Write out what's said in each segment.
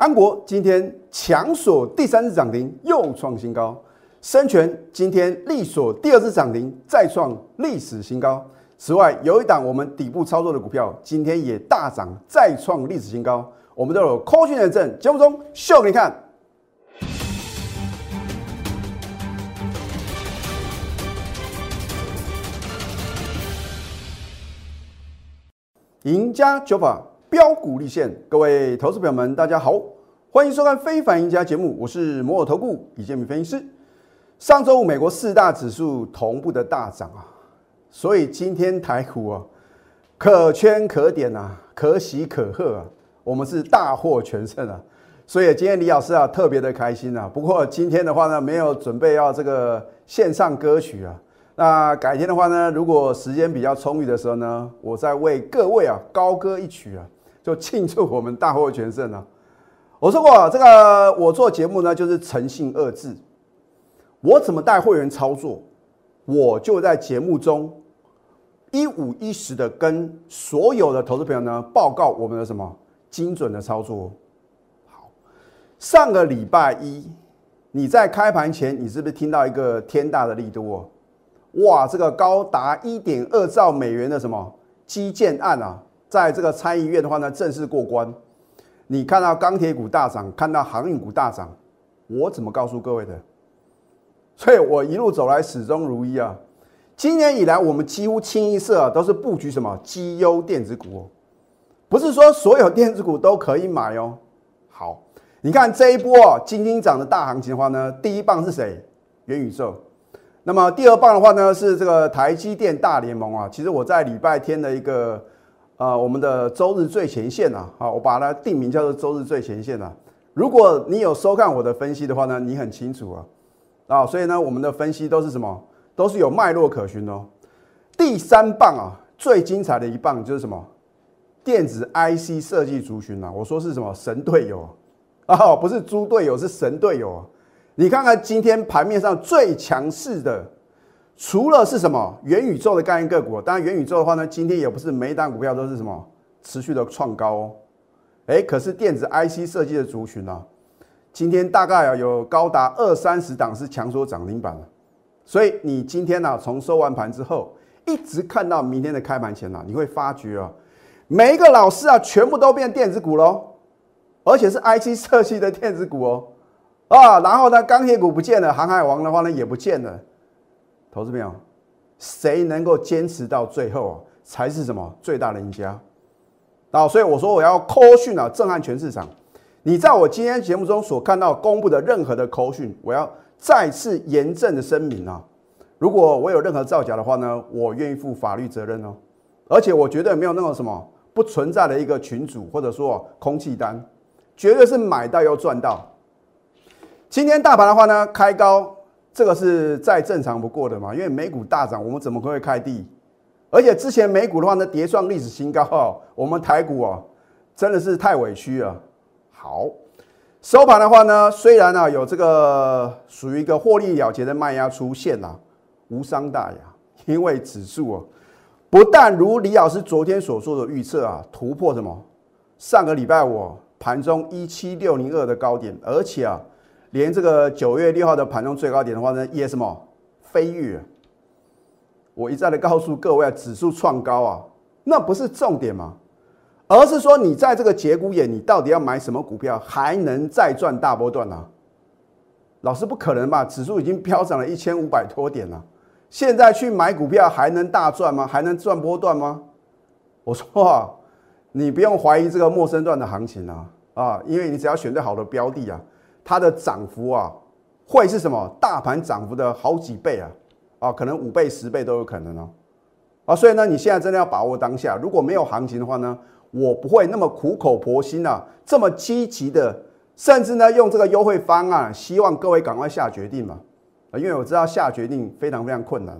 安国今天强锁第三次涨停，又创新高。深全今天力锁第二次涨停，再创历史新高。此外，有一档我们底部操作的股票，今天也大涨，再创历史新高。我们都有扣讯认证，节目中秀给你看。赢家九法标股立现，各位投资朋友们，大家好，欢迎收看《非凡赢家》节目，我是摩尔投顾李建明分析师。上周五美国四大指数同步的大涨啊，所以今天台股啊可圈可点啊，可喜可贺啊，我们是大获全胜啊，所以今天李老师啊特别的开心啊。不过今天的话呢，没有准备要这个线上歌曲啊。那改天的话呢，如果时间比较充裕的时候呢，我再为各位啊高歌一曲啊，就庆祝我们大获全胜啊。我说过，这个我做节目呢，就是诚信二字。我怎么带会员操作，我就在节目中一五一十的跟所有的投资朋友呢报告我们的什么精准的操作。好，上个礼拜一你在开盘前，你是不是听到一个天大的利多？哇，这个高达一点二兆美元的什么基建案啊，在这个参议院的话呢，正式过关。你看到钢铁股大涨，看到航运股大涨，我怎么告诉各位的？所以我一路走来始终如一啊。今年以来，我们几乎清一色都是布局什么绩优电子股哦，不是说所有电子股都可以买哦。好，你看这一波金金涨的大行情的话呢，第一棒是谁？元宇宙。那么第二棒的话呢，是这个台积电大联盟啊。其实我在礼拜天的一个呃我们的周日最前线啊，好，我把它定名叫做周日最前线啊。如果你有收看我的分析的话呢，你很清楚啊，啊，所以呢，我们的分析都是什么？都是有脉络可循哦。第三棒啊，最精彩的一棒就是什么？电子 IC 设计族群啊，我说是什么神队友啊？不是猪队友，是神队友啊。你看看今天盘面上最强势的，除了是什么元宇宙的概念个股，当然元宇宙的话呢，今天也不是每一单股票都是什么持续的创高哦。哎，可是电子 IC 设计的族群呢，今天大概啊有高达二三十档是强缩涨停板。所以你今天呢，从收完盘之后，一直看到明天的开盘前呢，你会发觉啊，每一个老师啊，全部都变电子股喽，而且是 IC 设计的电子股哦。啊，然后呢，钢铁股不见了，航海王的话呢也不见了。投资朋友，谁能够坚持到最后啊，才是什么最大的赢家？啊，所以我说我要扣讯啊，震撼全市场。你在我今天节目中所看到公布的任何的扣讯，我要再次严正的声明啊，如果我有任何造假的话呢，我愿意负法律责任哦。而且我绝对没有那种什么不存在的一个群主或者说空气单，绝对是买到又赚到。今天大盘的话呢，开高，这个是再正常不过的嘛，因为美股大涨，我们怎么会开低？而且之前美股的话呢，跌创历史新高，我们台股啊，真的是太委屈了。好，收盘的话呢，虽然呢有这个属于一个获利了结的卖压出现啊，无伤大雅，因为指数啊，不但如李老师昨天所说的预测啊，突破什么上个礼拜五盘中一七六零二的高点，而且啊。连这个九月六号的盘中最高点的话呢，也什么飞跃？我一再的告诉各位，指数创高啊，那不是重点吗？而是说你在这个节骨眼，你到底要买什么股票，还能再赚大波段呢？老师不可能吧？指数已经飙涨了一千五百多点了，现在去买股票还能大赚吗？还能赚波段吗？我说啊，你不用怀疑这个陌生段的行情啊啊，因为你只要选对好的标的啊。它的涨幅啊，会是什么？大盘涨幅的好几倍啊，啊，可能五倍、十倍都有可能哦，啊，所以呢，你现在真的要把握当下。如果没有行情的话呢，我不会那么苦口婆心啊，这么积极的，甚至呢，用这个优惠方案，希望各位赶快下决定嘛，啊，因为我知道下决定非常非常困难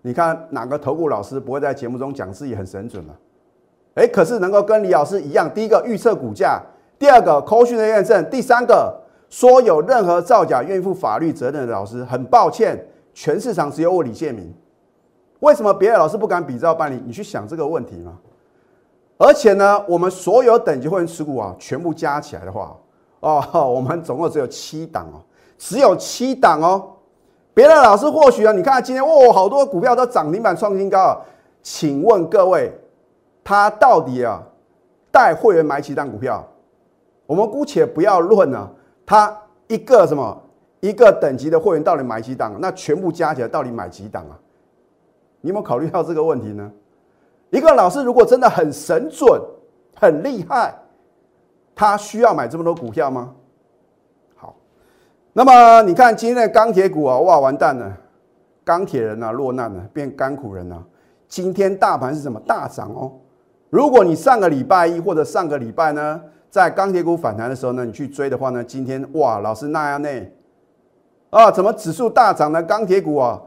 你看哪个投顾老师不会在节目中讲自己很神准呢？哎，可是能够跟李老师一样，第一个预测股价，第二个扣讯的验证，第三个。说有任何造假愿意负法律责任的老师，很抱歉，全市场只有我李建明。为什么别的老师不敢比照办理？你去想这个问题吗？而且呢，我们所有等级会员持股啊，全部加起来的话，哦，我们总共只有七档哦，只有七档哦。别的老师或许啊，你看今天哦，好多股票都涨停板创新高啊。请问各位，他到底啊带会员买几档股票？我们姑且不要论呢，他一个什么一个等级的会员到底买几档？那全部加起来到底买几档啊？你有没有考虑到这个问题呢？一个老师如果真的很神准、很厉害，他需要买这么多股票吗？好那么你看今天的钢铁股啊，哇，完蛋了，钢铁人啊落难了，变甘苦人了。今天大盘是什么大涨哦？如果你上个礼拜一或者上个礼拜呢，在钢铁股反弹的时候呢，你去追的话呢，今天哇，老师那样呢？啊，怎么指数大涨呢？钢铁股啊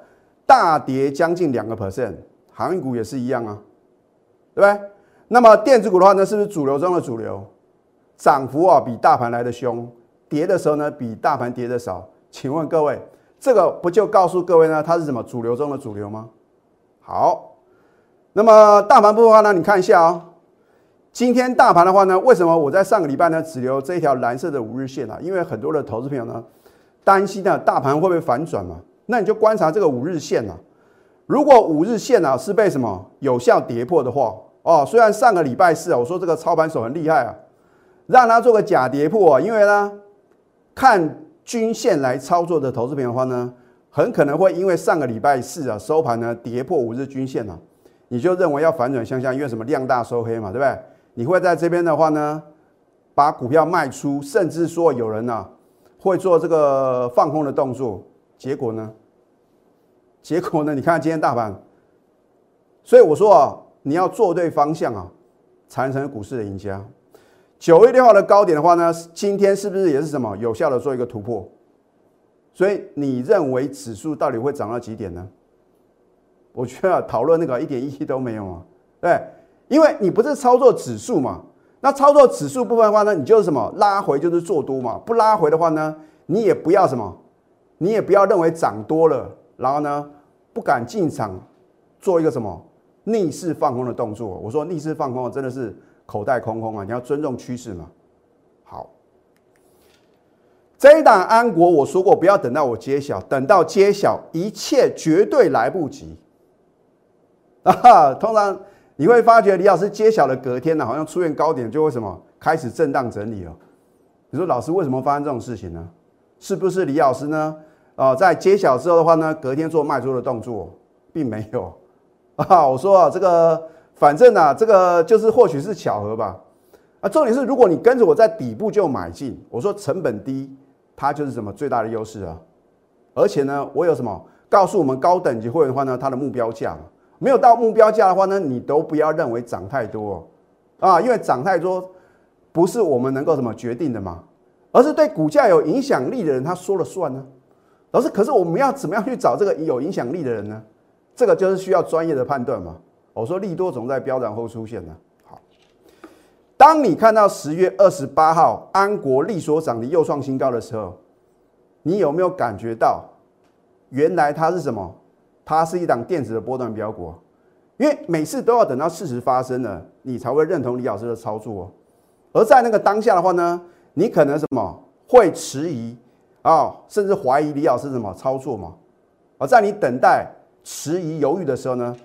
大跌将近两个 percent，航运股也是一样啊，对不对？那么电子股的话呢，是不是主流中的主流？涨幅啊比大盘来的凶。跌的时候呢，比大盘跌的少。请问各位，这个不就告诉各位呢？它是什么主流中的主流吗？好，那么大盘部分的话呢，你看一下哦。今天大盘的话呢，为什么我在上个礼拜呢只留这一条蓝色的五日线啊？因为很多的投资朋友呢担心呢大盘会不会反转嘛？那你就观察这个五日线啊。如果五日线啊是被什么有效跌破的话，哦，虽然上个礼拜四啊，我说这个操盘手很厉害啊，让他做个假跌破啊，因为呢。看均线来操作的投资品的话呢，很可能会因为上个礼拜四啊收盘呢跌破五日均线啊，你就认为要反转向下，因为什么量大收黑嘛，对不对？你会在这边的话呢，把股票卖出，甚至说有人呢会做这个放空的动作，结果呢？结果呢？你看今天大盘，所以我说啊，你要做对方向啊，才能成为股市的赢家。九月六号的高点的话呢，今天是不是也是什么有效的做一个突破？所以你认为指数到底会涨到几点呢？我觉得讨论那个一点意义都没有啊，对，因为你不是操作指数嘛，那操作指数部分的话呢，你就是什么拉回就是做多嘛，不拉回的话呢，你也不要什么，你也不要认为涨多了，然后呢不敢进场做一个什么逆势放空的动作。我说逆势放空真的是。口袋空空啊！你要尊重趋势嘛。好，这一档安国我说过，不要等到我揭晓，等到揭晓，一切绝对来不及 啊！通常你会发觉，李老师揭晓的隔天呢，好像出现高点就会什么开始震荡整理了。你说老师为什么发生这种事情呢？是不是李老师呢？啊，在揭晓之后的话呢，隔天做卖出的动作，并没有啊。我说啊，这个。反正呢，这个就是或许是巧合吧。啊，重点是如果你跟着我在底部就买进，我说成本低，它就是什么最大的优势啊。而且呢，我有什么告诉我们高等级会员的话呢，它的目标价没有到目标价的话呢，你都不要认为涨太多啊，因为涨太多不是我们能够什么决定的嘛，而是对股价有影响力的人他说了算呢。老师，可是我们要怎么样去找这个有影响力的人呢？这个就是需要专业的判断嘛。我说利多总在飙涨后出现呢。好，当你看到十月二十八号安国利所涨的又创新高的时候，你有没有感觉到，原来它是什么？它是一档电子的波段标股。因为每次都要等到事实发生了，你才会认同李老师的操作。而在那个当下的话呢，你可能什么会迟疑啊，甚至怀疑李老师什么操作嘛？而在你等待、迟疑、犹豫的时候呢？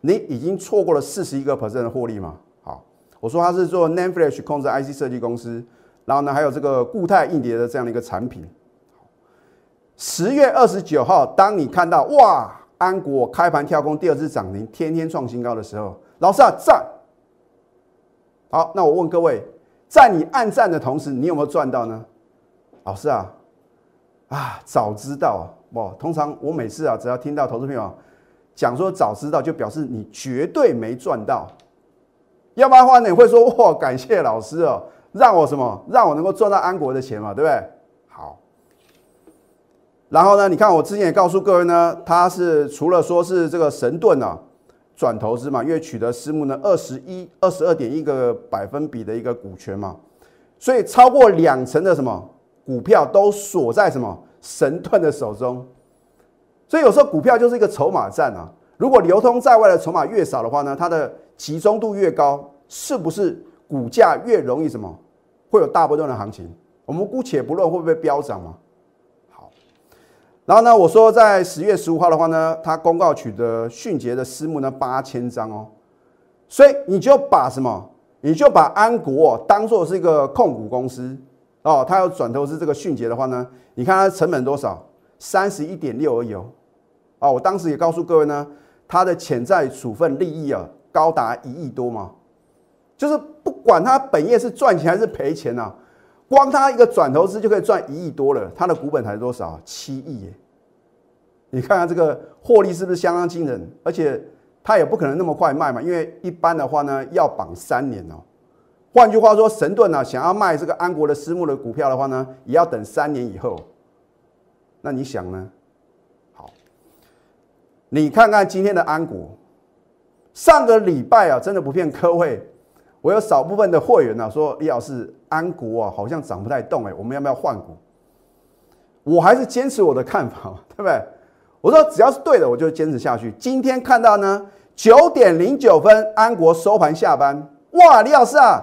你已经错过了四十一个 percent 的获利嘛？好，我说他是做 nan flash 控制 IC 设计公司，然后呢还有这个固态硬碟的这样的一个产品。十月二十九号，当你看到哇，安国开盘跳空第二次涨停，天天创新高的时候，老师啊赞。好，那我问各位，在你暗赞的同时，你有没有赚到呢？老师啊，啊早知道啊，不，通常我每次啊，只要听到投资朋友。讲说早知道就表示你绝对没赚到，要不然的话你会说哇感谢老师哦，让我什么让我能够赚到安国的钱嘛，对不对？然后呢，你看我之前也告诉各位呢，他是除了说是这个神盾啊转投资嘛，因为取得私募呢二十一二十二点一个百分比的一个股权嘛，所以超过两成的什么股票都锁在什么神盾的手中。所以有时候股票就是一个筹码战啊。如果流通在外的筹码越少的话呢，它的集中度越高，是不是股价越容易什么会有大波段的行情？我们姑且不论会不会飙涨嘛。然后呢，我说在十月十五号的话呢，它公告取得迅捷的私募呢八千张哦，所以你就把什么，你就把安国当做是一个控股公司哦，它要转投资这个迅捷的话呢，你看它成本多少？三十一点六而已哦。啊，我当时也告诉各位呢，它的潜在处分利益啊高达一亿多嘛，就是不管它本业是赚钱还是赔钱呐。光他一个转投资就可以赚一亿多了，他的股本才多少？七亿耶！你看看这个获利是不是相当惊人？而且他也不可能那么快卖嘛，因为一般的话呢要绑三年哦。换句话说，神盾呢想要卖这个安国的私募的股票的话呢，也要等三年以后。那你想呢？好，你看看今天的安国，上个礼拜啊，真的不骗各位。我有少部分的会员呢，说李老师，安国啊，好像涨不太动哎，我们要不要换股？我还是坚持我的看法，对不对？我说只要是对的，我就坚持下去。今天看到呢，九点零九分，安国收盘下班，哇，李老师啊，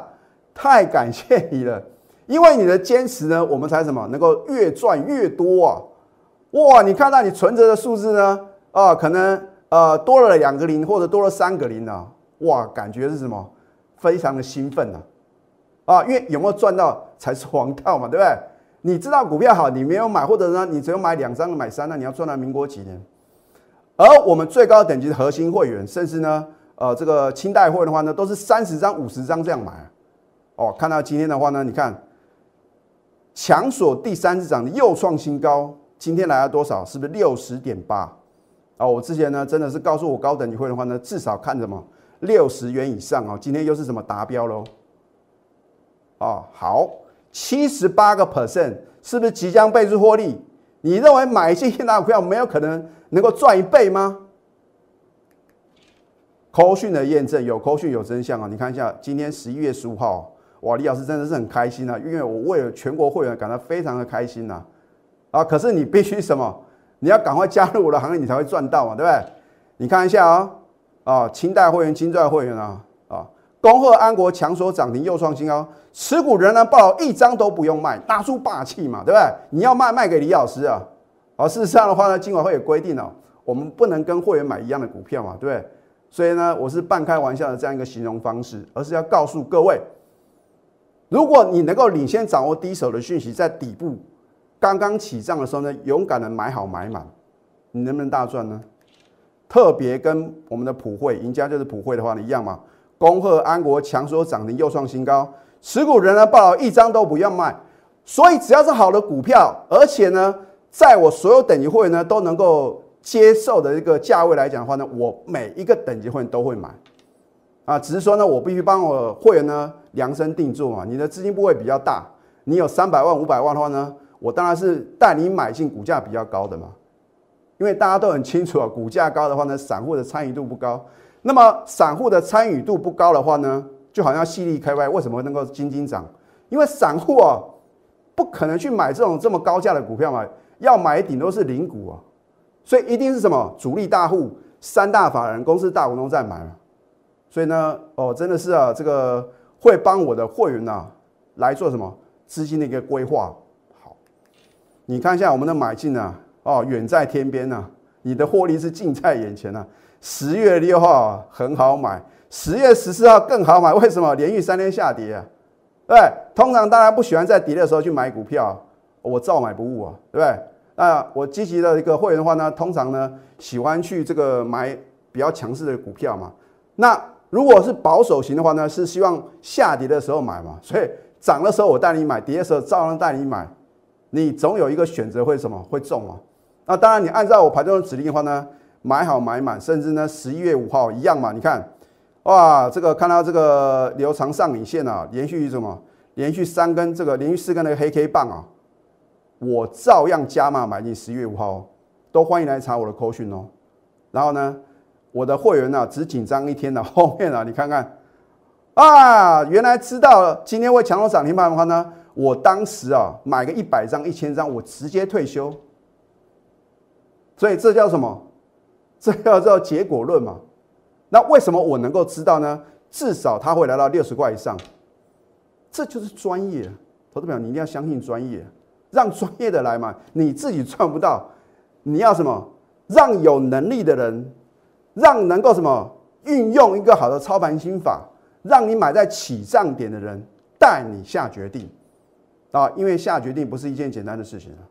太感谢你了，因为你的坚持呢，我们才什么能够越赚越多啊！哇，你看到你存折的数字呢，啊，可能呃多了两个零或者多了三个零呢，哇，感觉是什么？非常的兴奋呐，啊，因为有没有赚到才是王道嘛，对不对？你知道股票好，你没有买，或者呢，你只有买两张买三，那你要赚到民国几年？而我们最高等级的核心会员，甚至呢，呃，这个清代会的话呢，都是三十张、五十张这样买。哦，看到今天的话呢，你看强锁第三次涨的又创新高，今天来了多少？是不是六十点八？啊，我之前呢，真的是告诉我高等级会的话呢，至少看什么？六十元以上哦，今天又是什么达标喽？哦，好，七十八个 percent 是不是即将倍数获利？你认为买进现大股票没有可能能够赚一倍吗？扣讯的验证有扣讯有真相啊！你看一下，今天十一月十五号，哇，李老师真的是很开心啊，因为我为了全国会员感到非常的开心呐！啊，可是你必须什么？你要赶快加入我的行列，你才会赚到嘛，对不对？你看一下啊。啊，清代会员、金钻会员啊，啊，恭贺安国强所涨停又创新高，持股仍然报一张都不用卖，拿出霸气嘛，对不对？你要卖卖给李老师啊，啊，事实上的话呢，金管会有规定哦，我们不能跟会员买一样的股票嘛，对不对？所以呢，我是半开玩笑的这样一个形容方式，而是要告诉各位，如果你能够领先掌握第一手的讯息，在底部刚刚起涨的时候呢，勇敢的买好买满，你能不能大赚呢？特别跟我们的普惠赢家就是普惠的话呢一样嘛，恭贺安国强所涨停又创新高，持股仍然报一张都不要卖，所以只要是好的股票，而且呢，在我所有等级会员呢都能够接受的一个价位来讲的话呢，我每一个等级会员都会买，啊，只是说呢，我必须帮我会员呢量身定做嘛，你的资金部位比较大，你有三百万五百万的话呢，我当然是带你买进股价比较高的嘛。因为大家都很清楚啊，股价高的话呢，散户的参与度不高。那么散户的参与度不高的话呢，就好像细粒开外，为什么能够金金涨？因为散户啊，不可能去买这种这么高价的股票嘛，要买顶多是零股啊，所以一定是什么主力大户、三大法人、公司大股东在买嘛。所以呢，哦，真的是啊，这个会帮我的会员呐来做什么资金的一个规划。好，你看一下我们的买进啊。哦，远在天边呐，你的获利是近在眼前呐。十月六号很好买，十月十四号更好买。为什么？连续三天下跌啊？对，通常大家不喜欢在跌的时候去买股票，我照买不误啊，对不对？那我积极的一个会员的话呢，通常呢喜欢去这个买比较强势的股票嘛。那如果是保守型的话呢，是希望下跌的时候买嘛。所以涨的时候我带你买，跌的时候照样带你买。你总有一个选择会什么会中啊？那当然，你按照我盘中的指令的话呢，买好买满，甚至呢十一月五号一样嘛。你看，哇，这个看到这个留长上影线啊，连续什么？连续三根这个连续四根的黑 K 棒啊，我照样加码买进十一月五号，都欢迎来查我的扣讯哦。然后呢，我的会员呢只紧张一天的，后面啊，你看看啊，原来知道今天会强弱涨停板的话呢，我当时啊买个一百张、一千张，我直接退休。所以这叫什么？这叫叫结果论嘛？那为什么我能够知道呢？至少它会来到六十块以上，这就是专业，投资朋友你一定要相信专业，让专业的来嘛。你自己赚不到，你要什么？让有能力的人，让能够什么运用一个好的操盘心法，让你买在起涨点的人带你下决定啊！因为下决定不是一件简单的事情啊。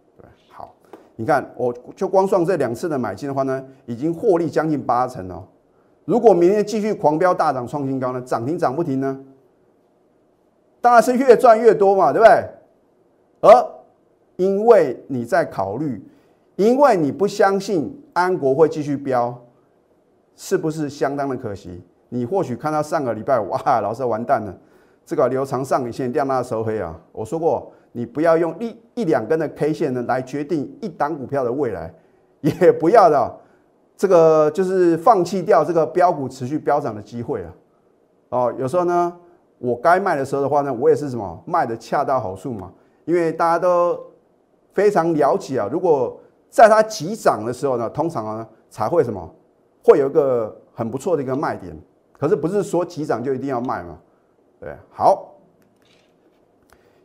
你看我就光算这两次的买进的话呢，已经获利将近八成哦。如果明天继续狂飙大涨创新高呢，涨停涨不停呢？当然是越赚越多嘛，对不对？而因为你在考虑，因为你不相信安国会继续飙，是不是相当的可惜？你或许看到上个礼拜哇，老师完蛋了，这个留长上影线亮那收黑啊！我说过，你不要用一一两根的 K 线呢来决定一档股票的未来，也不要的这个就是放弃掉这个标股持续飙涨的机会啊！哦，有时候呢。我该卖的时候的话呢，我也是什么卖的恰到好处嘛，因为大家都非常了解啊。如果在它急涨的时候呢，通常呢才会什么会有一个很不错的一个卖点。可是不是说急涨就一定要卖嘛？对，好。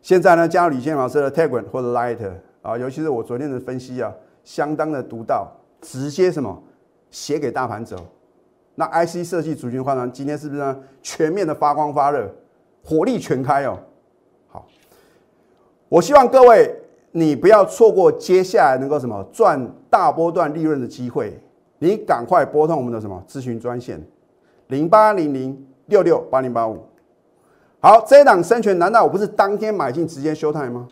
现在呢，加入李健老师的 Telegram 或者 Light 啊，尤其是我昨天的分析啊，相当的独到，直接什么写给大盘走。那 IC 设计主群话呢，今天是不是呢全面的发光发热？火力全开哦，好，我希望各位你不要错过接下来能够什么赚大波段利润的机会，你赶快拨通我们的什么咨询专线零八零零六六八零八五。好，这一档生权难道我不是当天买进直接休态吗？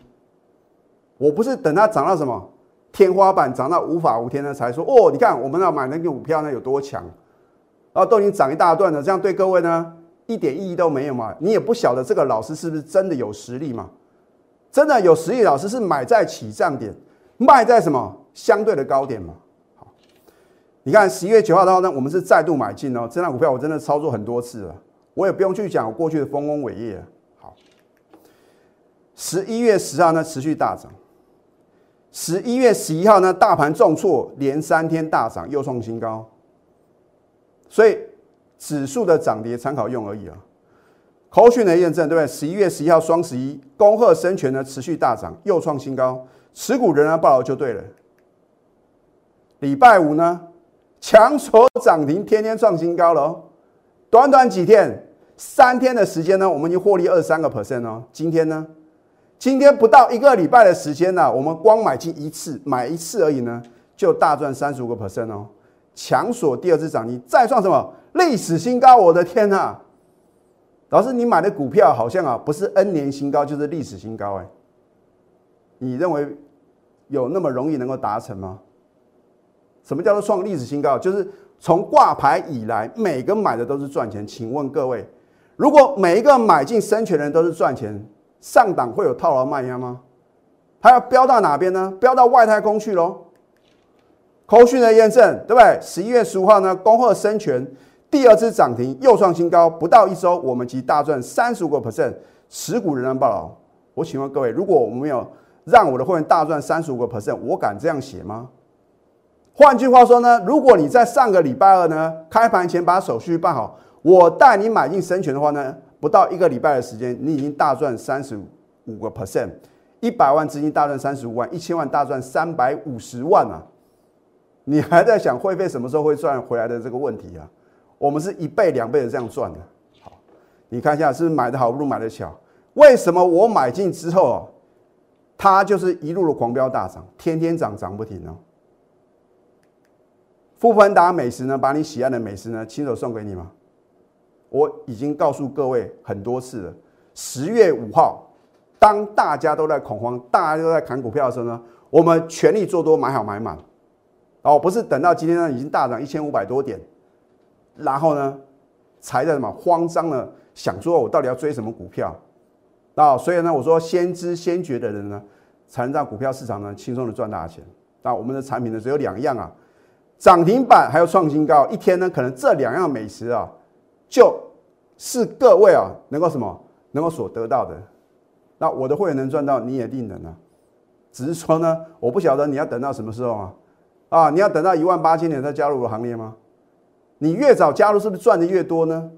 我不是等它涨到什么天花板涨到无法无天呢才说哦，你看我们要买那个股票呢有多强，然后都已经涨一大段了，这样对各位呢？一点意义都没有嘛？你也不晓得这个老师是不是真的有实力嘛？真的有实力，老师是买在起涨点，卖在什么相对的高点嘛？好，你看十一月九号的话呢，我们是再度买进哦。这张股票我真的操作很多次了，我也不用去讲过去的丰功伟业。好，十一月十号呢持续大涨，十一月十一号呢大盘重挫，连三天大涨，又创新高，所以。指数的涨跌参考用而已啊。口讯的验证，对不对？十一月十一号双十一，恭贺生全呢持续大涨，又创新高，持股仍然爆了就对了。礼拜五呢，强锁涨停，天天创新高了哦。短短几天，三天的时间呢，我们已经获利二三个 percent 哦。今天呢，今天不到一个礼拜的时间呢，我们光买进一次，买一次而已呢，就大赚三十五个 percent 哦。强锁第二次涨停，再创什么？历史新高！我的天呐，老师，你买的股票好像啊，不是 N 年新高，就是历史新高哎。你认为有那么容易能够达成吗？什么叫做创历史新高？就是从挂牌以来，每个买的都是赚钱。请问各位，如果每一个买进生权的人都是赚钱，上档会有套牢卖压吗？它要飙到哪边呢？飙到外太空去喽！口讯的验证，对不对？十一月十五号呢，恭贺生权。第二次涨停又创新高，不到一周，我们即大赚三十五个 percent，持股仍然爆牢。我请问各位，如果我们没有让我的会员大赚三十五个 percent，我敢这样写吗？换句话说呢，如果你在上个礼拜二呢开盘前把手续办好，我带你买进深权的话呢，不到一个礼拜的时间，你已经大赚三十五个 percent，一百万资金大赚三十五万，一千万大赚三百五十万啊！你还在想会费什么时候会赚回来的这个问题啊？我们是一倍两倍的这样赚的，好，你看一下是不是买的好不如买的巧？为什么我买进之后，它就是一路的狂飙大涨，天天涨涨不停呢？富芬达美食呢，把你喜爱的美食呢亲手送给你吗？我已经告诉各位很多次了，十月五号，当大家都在恐慌，大家都在砍股票的时候呢，我们全力做多，买好买满，哦，不是等到今天呢已经大涨一千五百多点。然后呢，才在什么慌张呢？想说我到底要追什么股票？啊，所以呢，我说先知先觉的人呢，才能让股票市场呢轻松的赚大钱。那我们的产品呢只有两样啊，涨停板还有创新高，一天呢可能这两样美食啊，就是各位啊能够什么能够所得到的。那我的会员能赚到，你也定能啊。只是说呢，我不晓得你要等到什么时候啊？啊，你要等到一万八千点再加入我行列吗？你越早加入，是不是赚的越多呢？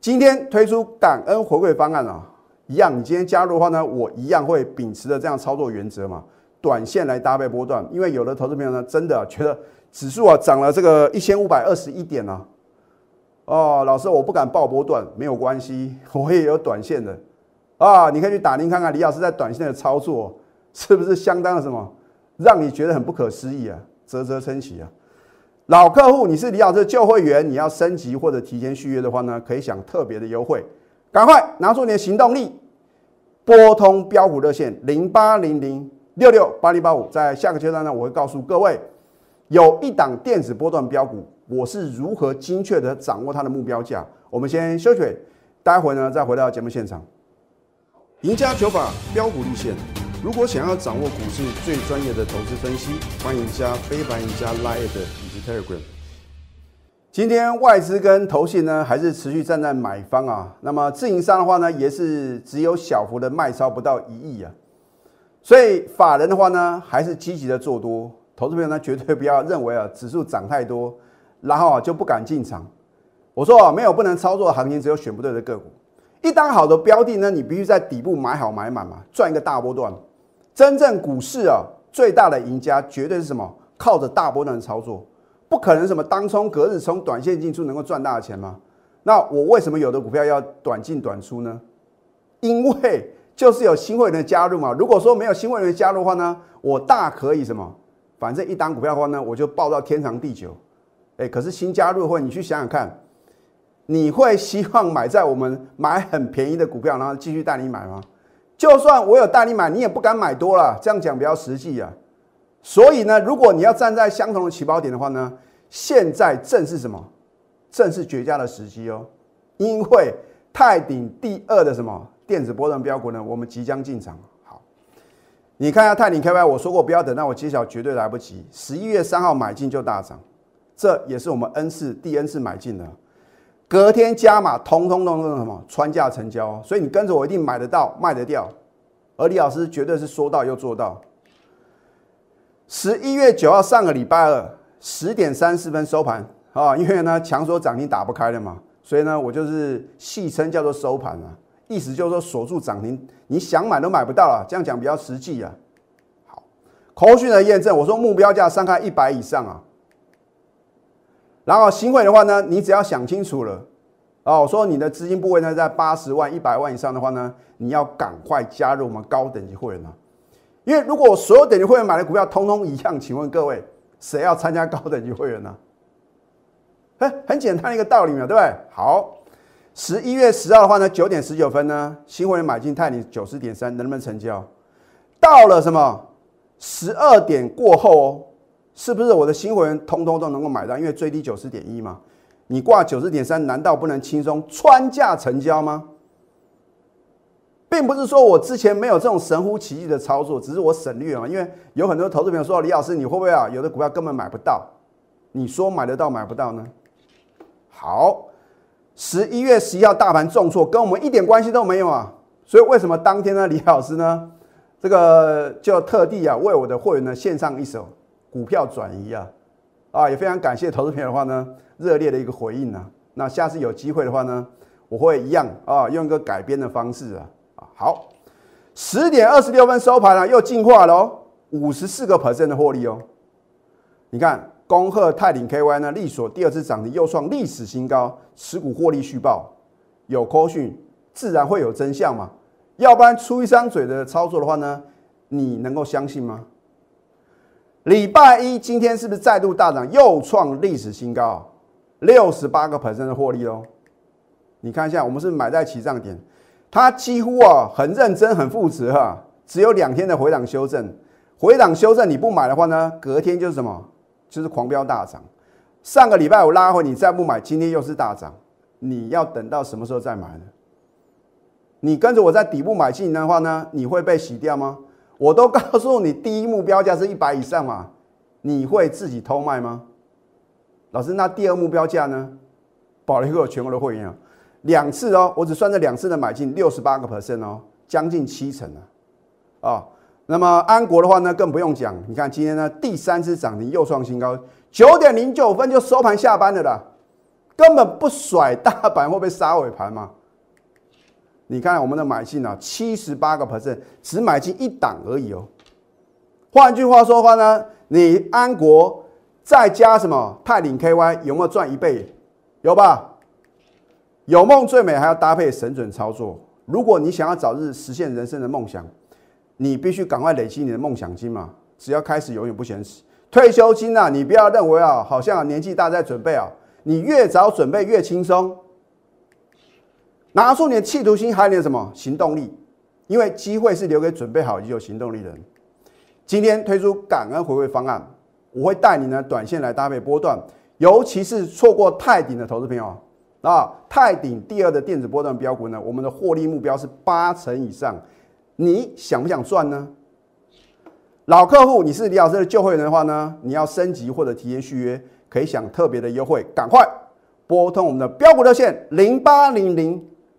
今天推出感恩回馈方案啊，一样，你今天加入的话呢，我一样会秉持着这样操作原则嘛，短线来搭配波段，因为有的投资朋友呢，真的觉得指数啊涨了这个一千五百二十一点呢，哦，老师我不敢报波段，没有关系，我也有短线的啊，你可以去打听看看李老师在短线的操作是不是相当的什么，让你觉得很不可思议啊，啧啧称奇啊。老客户，你是李老师的旧会员，你要升级或者提前续约的话呢，可以享特别的优惠。赶快拿出你的行动力，拨通标股热线零八零零六六八零八五。在下个阶段呢，我会告诉各位，有一档电子波段标股，我是如何精确的掌握它的目标价。我们先休息，待会呢再回到节目现场。赢家九法标股立线，如果想要掌握股市最专业的投资分析，欢迎加非凡、赢家 Line 以及 Telegram。今天外资跟投信呢，还是持续站在买方啊。那么自营商的话呢，也是只有小幅的卖超，不到一亿啊。所以法人的话呢，还是积极的做多。投资朋友呢，绝对不要认为啊，指数涨太多，然后就不敢进场。我说啊，没有不能操作的行情，只有选不对的个股。一单好的标的呢，你必须在底部买好买满嘛，赚一个大波段。真正股市啊，最大的赢家绝对是什么？靠着大波段的操作。不可能什么当冲隔日冲短线进出能够赚大的钱吗？那我为什么有的股票要短进短出呢？因为就是有新会员的加入嘛。如果说没有新会员加入的话呢，我大可以什么，反正一单股票的话呢，我就报到天长地久。哎，可是新加入会，你去想想看，你会希望买在我们买很便宜的股票，然后继续带你买吗？就算我有带你买，你也不敢买多了。这样讲比较实际啊。所以呢，如果你要站在相同的起跑点的话呢，现在正是什么？正是绝佳的时机哦。因为泰鼎第二的什么电子波段标股呢？我们即将进场。好，你看一下泰鼎 KY，我说过不要等到我揭晓，绝对来不及。十一月三号买进就大涨，这也是我们 N 次第 N 次买进的。隔天加码，通通通通什么穿价成交，所以你跟着我一定买得到，卖得掉。而李老师绝对是说到又做到。十一月九号上个礼拜二十点三十分收盘啊，因为呢强锁涨停打不开了嘛，所以呢我就是戏称叫做收盘啊，意思就是说锁住涨停，你想买都买不到了。这样讲比较实际啊。好，口讯的验证，我说目标价上看一百以上啊。然后新会的话呢，你只要想清楚了哦，我说你的资金部位呢在八十万、一百万以上的话呢，你要赶快加入我们高等级会员啊。因为如果所有等级会员买的股票通通一样，请问各位，谁要参加高等级会员呢？哎，很简单的一个道理嘛，对不对？好，十一月十号的话呢，九点十九分呢，新会员买进泰尼九十点三，能不能成交？到了什么十二点过后哦，是不是我的新会员通通都能够买到？因为最低九十点一嘛，你挂九十点三，难道不能轻松穿价成交吗？并不是说我之前没有这种神乎其技的操作，只是我省略了。因为有很多投资朋友说：“李老师，你会不会啊？有的股票根本买不到，你说买得到买不到呢？”好，十一月十一号大盘重挫，跟我们一点关系都没有啊。所以为什么当天呢？李老师呢？这个就特地啊为我的会员呢献上一首股票转移啊啊，也非常感谢投资朋友的话呢热烈的一个回应呢。那下次有机会的话呢，我会一样啊用一个改编的方式啊。好，十点二十六分收盘了，又进化了哦，五十四个 percent 的获利哦。你看，恭贺泰鼎 KY 呢，力所第二次涨停，又创历史新高，持股获利续报。有扣讯，自然会有真相嘛？要不然出一张嘴的操作的话呢，你能够相信吗？礼拜一今天是不是再度大涨，又创历史新高，六十八个 percent 的获利哦？你看一下，我们是买在起涨点。它几乎啊很认真很负责哈，只有两天的回档修正，回档修正你不买的话呢，隔天就是什么？就是狂飙大涨。上个礼拜我拉回，你再不买，今天又是大涨，你要等到什么时候再买呢？你跟着我在底部买进的话呢，你会被洗掉吗？我都告诉你，第一目标价是一百以上嘛，你会自己偷卖吗？老师，那第二目标价呢？保留给我全国的会员啊。两次哦，我只算这两次的买进，六十八个 percent 哦，将近七成了啊。那么安国的话呢，更不用讲。你看今天呢，第三次涨停又创新高，九点零九分就收盘下班的啦，根本不甩大盘会被杀尾盘嘛。你看我们的买进啊，七十八个 percent，只买进一档而已哦。换句话说的话呢，你安国再加什么泰鼎 KY 有没有赚一倍？有吧？有梦最美，还要搭配神准操作。如果你想要早日实现人生的梦想，你必须赶快累积你的梦想金嘛。只要开始，永远不嫌迟。退休金啊，你不要认为啊，好像年纪大在准备啊，你越早准备越轻松。拿出你的企图心，还有你的什么行动力？因为机会是留给准备好已经有行动力的人。今天推出感恩回馈方案，我会带你呢短线来搭配波段，尤其是错过泰鼎的投资朋友啊，泰鼎第二的电子波段标股呢，我们的获利目标是八成以上，你想不想赚呢？老客户，你是李老师的旧会员的话呢，你要升级或者提前续约，可以享特别的优惠，赶快拨通我们的标股热线零八零零。